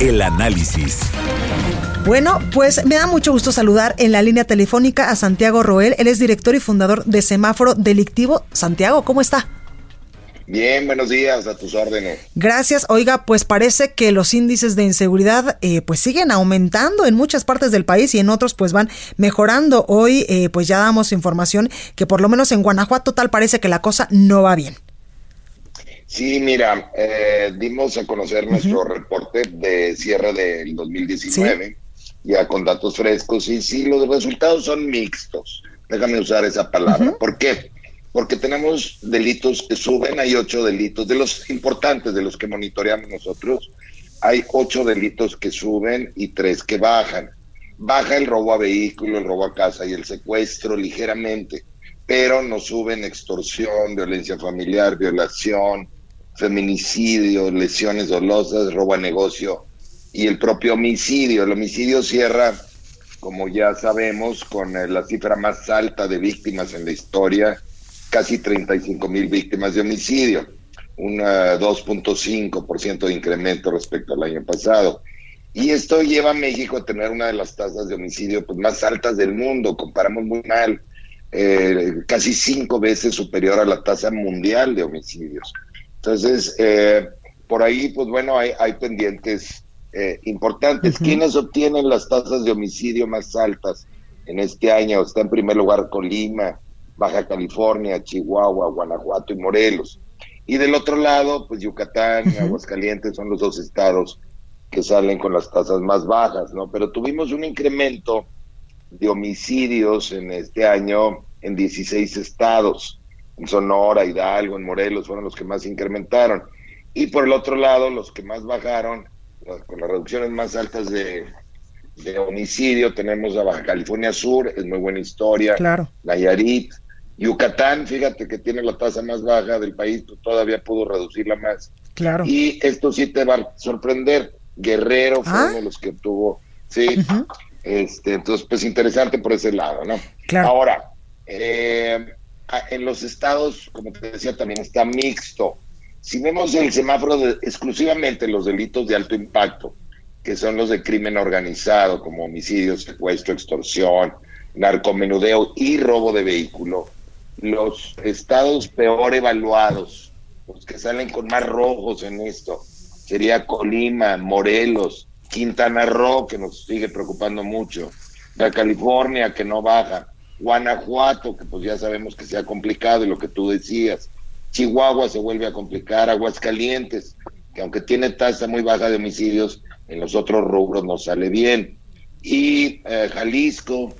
El análisis. Bueno, pues me da mucho gusto saludar en la línea telefónica a Santiago Roel. Él es director y fundador de Semáforo Delictivo. Santiago, ¿cómo está? Bien, buenos días, a tus órdenes. Gracias. Oiga, pues parece que los índices de inseguridad eh, pues siguen aumentando en muchas partes del país y en otros pues van mejorando. Hoy eh, pues ya damos información que por lo menos en Guanajuato tal parece que la cosa no va bien. Sí, mira, eh, dimos a conocer nuestro reporte de cierre del 2019, ya con datos frescos, y sí, los resultados son mixtos. Déjame usar esa palabra. ¿Por qué? Porque tenemos delitos que suben, hay ocho delitos, de los importantes, de los que monitoreamos nosotros, hay ocho delitos que suben y tres que bajan. Baja el robo a vehículo, el robo a casa y el secuestro ligeramente, pero no suben extorsión, violencia familiar, violación, feminicidio, lesiones dolosas, robo a negocio y el propio homicidio. El homicidio cierra, como ya sabemos, con eh, la cifra más alta de víctimas en la historia, casi 35 mil víctimas de homicidio, un 2.5% de incremento respecto al año pasado. Y esto lleva a México a tener una de las tasas de homicidio pues, más altas del mundo, comparamos muy mal, eh, casi cinco veces superior a la tasa mundial de homicidios. Entonces, eh, por ahí, pues bueno, hay, hay pendientes eh, importantes. ¿Quiénes obtienen las tasas de homicidio más altas en este año? Está en primer lugar Colima, Baja California, Chihuahua, Guanajuato y Morelos. Y del otro lado, pues Yucatán, y Aguascalientes son los dos estados que salen con las tasas más bajas, ¿no? Pero tuvimos un incremento de homicidios en este año en 16 estados en Sonora, Hidalgo, en Morelos, fueron los que más incrementaron. Y por el otro lado, los que más bajaron, con las reducciones más altas de, homicidio, tenemos a Baja California Sur, es muy buena historia, claro. Nayarit, Yucatán, fíjate que tiene la tasa más baja del país, pues todavía pudo reducirla más. Claro. Y esto sí te va a sorprender, Guerrero fue Ah. uno de los que tuvo, sí, este, entonces pues interesante por ese lado, ¿no? Claro. Ahora, eh, en los estados, como te decía, también está mixto. Si vemos el semáforo de exclusivamente los delitos de alto impacto, que son los de crimen organizado, como homicidio, secuestro, extorsión, narcomenudeo y robo de vehículo, los estados peor evaluados, los que salen con más rojos en esto, sería Colima, Morelos, Quintana Roo, que nos sigue preocupando mucho, la California, que no baja, Guanajuato, que pues ya sabemos que se ha complicado y lo que tú decías, Chihuahua se vuelve a complicar, Aguascalientes, que aunque tiene tasa muy baja de homicidios, en los otros rubros no sale bien, y eh, Jalisco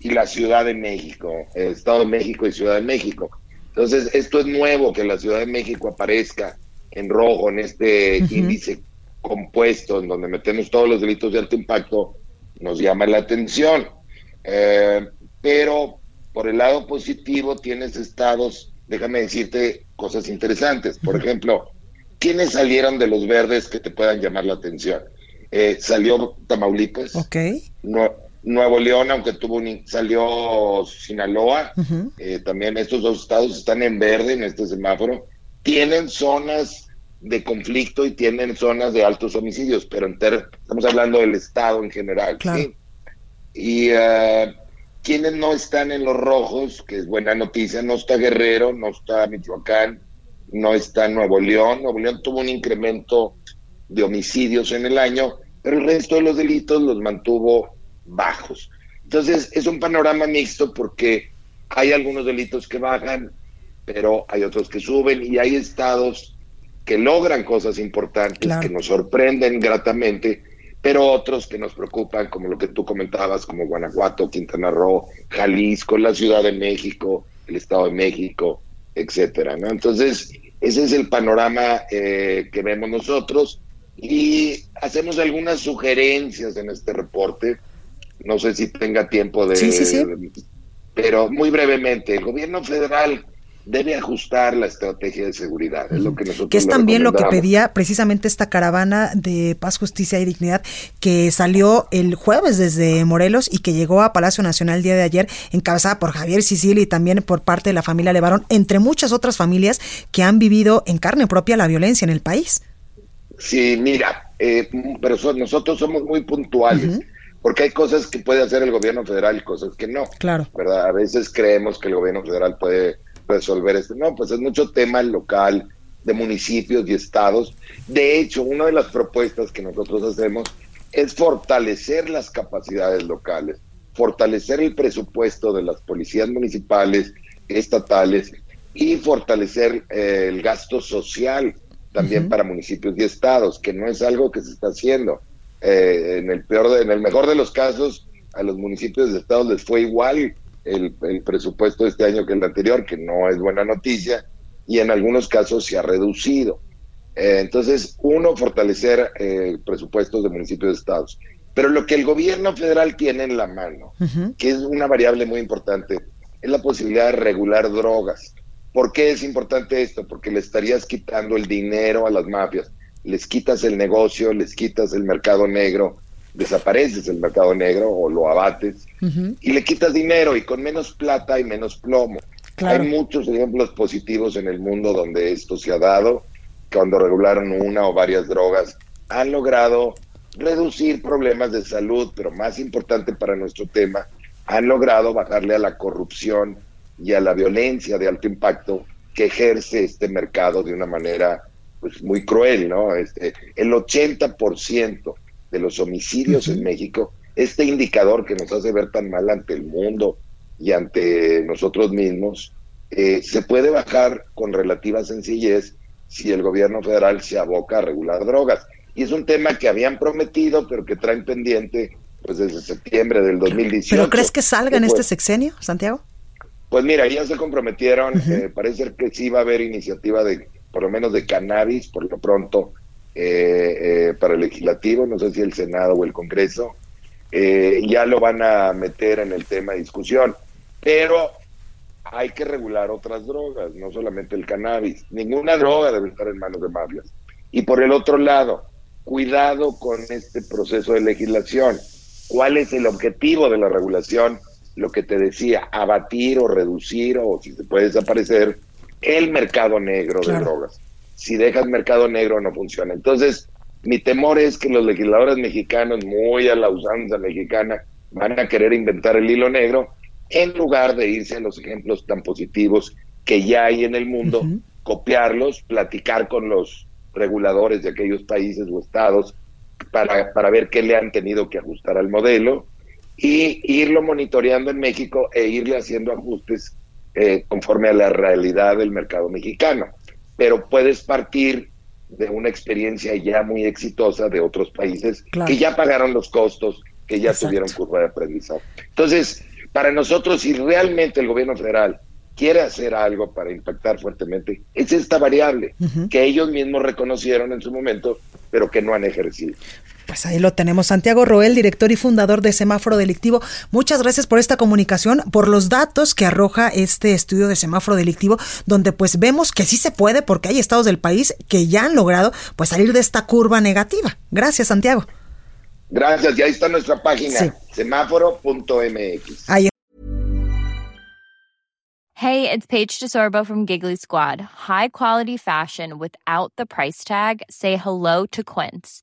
y la Ciudad de México, eh, Estado de México y Ciudad de México. Entonces, esto es nuevo, que la Ciudad de México aparezca en rojo en este índice compuesto, en donde metemos todos los delitos de alto impacto, nos llama la atención. Eh, pero por el lado positivo tienes estados, déjame decirte cosas interesantes. Por ejemplo, ¿quiénes salieron de los verdes que te puedan llamar la atención? Eh, salió Tamaulipas, Ok. Nue- Nuevo León, aunque tuvo un, salió Sinaloa, eh, también estos dos estados están en verde en este semáforo, tienen zonas de conflicto y tienen zonas de altos homicidios, pero en estamos hablando del estado en general. Claro. ¿sí? Y eh, quienes no están en los rojos, que es buena noticia, no está Guerrero, no está Michoacán, no está Nuevo León. Nuevo León tuvo un incremento de homicidios en el año, pero el resto de los delitos los mantuvo bajos. Entonces, es un panorama mixto porque hay algunos delitos que bajan, pero hay otros que suben y hay estados que logran cosas importantes, Claro. que nos sorprenden gratamente, pero otros que nos preocupan, como lo que tú comentabas, como Guanajuato, Quintana Roo, Jalisco, la Ciudad de México, el Estado de México, etcétera, ¿no? Entonces, Ese es el panorama eh, que vemos nosotros y hacemos algunas sugerencias en este reporte. No sé si tenga tiempo de... Sí, sí, sí. Pero muy brevemente, el gobierno federal debe ajustar la estrategia de seguridad. Es lo que nosotros Que es también lo que pedía precisamente esta caravana de paz, justicia y dignidad que salió el jueves desde Morelos y que llegó a Palacio Nacional el día de ayer, encabezada por Javier Sicil y también por parte de la familia Levarón, entre muchas otras familias que han vivido en carne propia la violencia en el país. Sí, mira, eh, pero so- nosotros somos muy puntuales, porque hay cosas que puede hacer el gobierno federal y cosas que no. Claro. ¿Verdad? A veces creemos que el gobierno federal puede resolver esto. No, pues es mucho tema local, de municipios y estados. De hecho, una de las propuestas que nosotros hacemos es fortalecer las capacidades locales, fortalecer el presupuesto de las policías municipales, estatales y fortalecer eh, el gasto social también para municipios y estados, que no es algo que se está haciendo. Eh, en el peor, de- en el mejor de los casos, a los municipios y estados les fue igual el, el presupuesto de este año que el anterior, que no es buena noticia, y en algunos casos se ha reducido. Eh, entonces, uno, fortalecer eh, presupuestos de municipios y estados. Pero lo que el gobierno federal tiene en la mano, que es una variable muy importante, es la posibilidad de regular drogas. ¿Por qué es importante esto? Porque le estarías quitando el dinero a las mafias, les quitas el negocio, les quitas el mercado negro, desapareces el mercado negro o lo abates y le quitas dinero y con menos plata hay menos plomo. Claro. Hay muchos ejemplos positivos en el mundo donde esto se ha dado, cuando regularon una o varias drogas, han logrado reducir problemas de salud, pero más importante para nuestro tema, han logrado bajarle a la corrupción y a la violencia de alto impacto que ejerce este mercado de una manera pues muy cruel, ¿no? Este, el 80% de los homicidios en México, este indicador que nos hace ver tan mal ante el mundo y ante nosotros mismos, eh, se puede bajar con relativa sencillez si el gobierno federal se aboca a regular drogas. Y es un tema que habían prometido, pero que traen pendiente pues desde septiembre del 2018. ¿Pero crees que salga en este sexenio, Santiago? Pues mira, ya se comprometieron, eh, parece que sí va a haber iniciativa de, por lo menos de cannabis, por lo pronto, eh, eh, para el legislativo, no sé si el Senado o el Congreso, eh, ya lo van a meter en el tema de discusión, pero hay que regular otras drogas, no solamente el cannabis, ninguna droga debe estar en manos de mafias. Y por el otro lado, cuidado con este proceso de legislación. ¿Cuál es el objetivo de la regulación? Lo que te decía, abatir o reducir o si se puede desaparecer el mercado negro Claro. de drogas. Si dejas mercado negro no funciona. Entonces, mi temor es que los legisladores mexicanos, muy a la usanza mexicana, van a querer inventar el hilo negro en lugar de irse a los ejemplos tan positivos que ya hay en el mundo, copiarlos, platicar con los reguladores de aquellos países o estados para, para ver qué le han tenido que ajustar al modelo y irlo monitoreando en México e irle haciendo ajustes eh, conforme a la realidad del mercado mexicano. Pero puedes partir de una experiencia ya muy exitosa de otros países Claro. que ya pagaron los costos, que ya Exacto. tuvieron curva de aprendizaje. Entonces, para nosotros, si realmente el gobierno federal quiere hacer algo para impactar fuertemente, es esta variable que ellos mismos reconocieron en su momento, pero que no han ejercido. Pues ahí lo tenemos. Santiago Roel, director y fundador de Semáforo Delictivo. Muchas gracias por esta comunicación, por los datos que arroja este estudio de Semáforo Delictivo, donde pues vemos que sí se puede porque hay estados del país que ya han logrado pues salir de esta curva negativa. Gracias, Santiago. Gracias, y ahí está nuestra página, Sí. semáforo.mx. Ahí Hey, it's Paige DeSorbo from Giggly Squad. High quality fashion without the price tag. Say hello to Quince.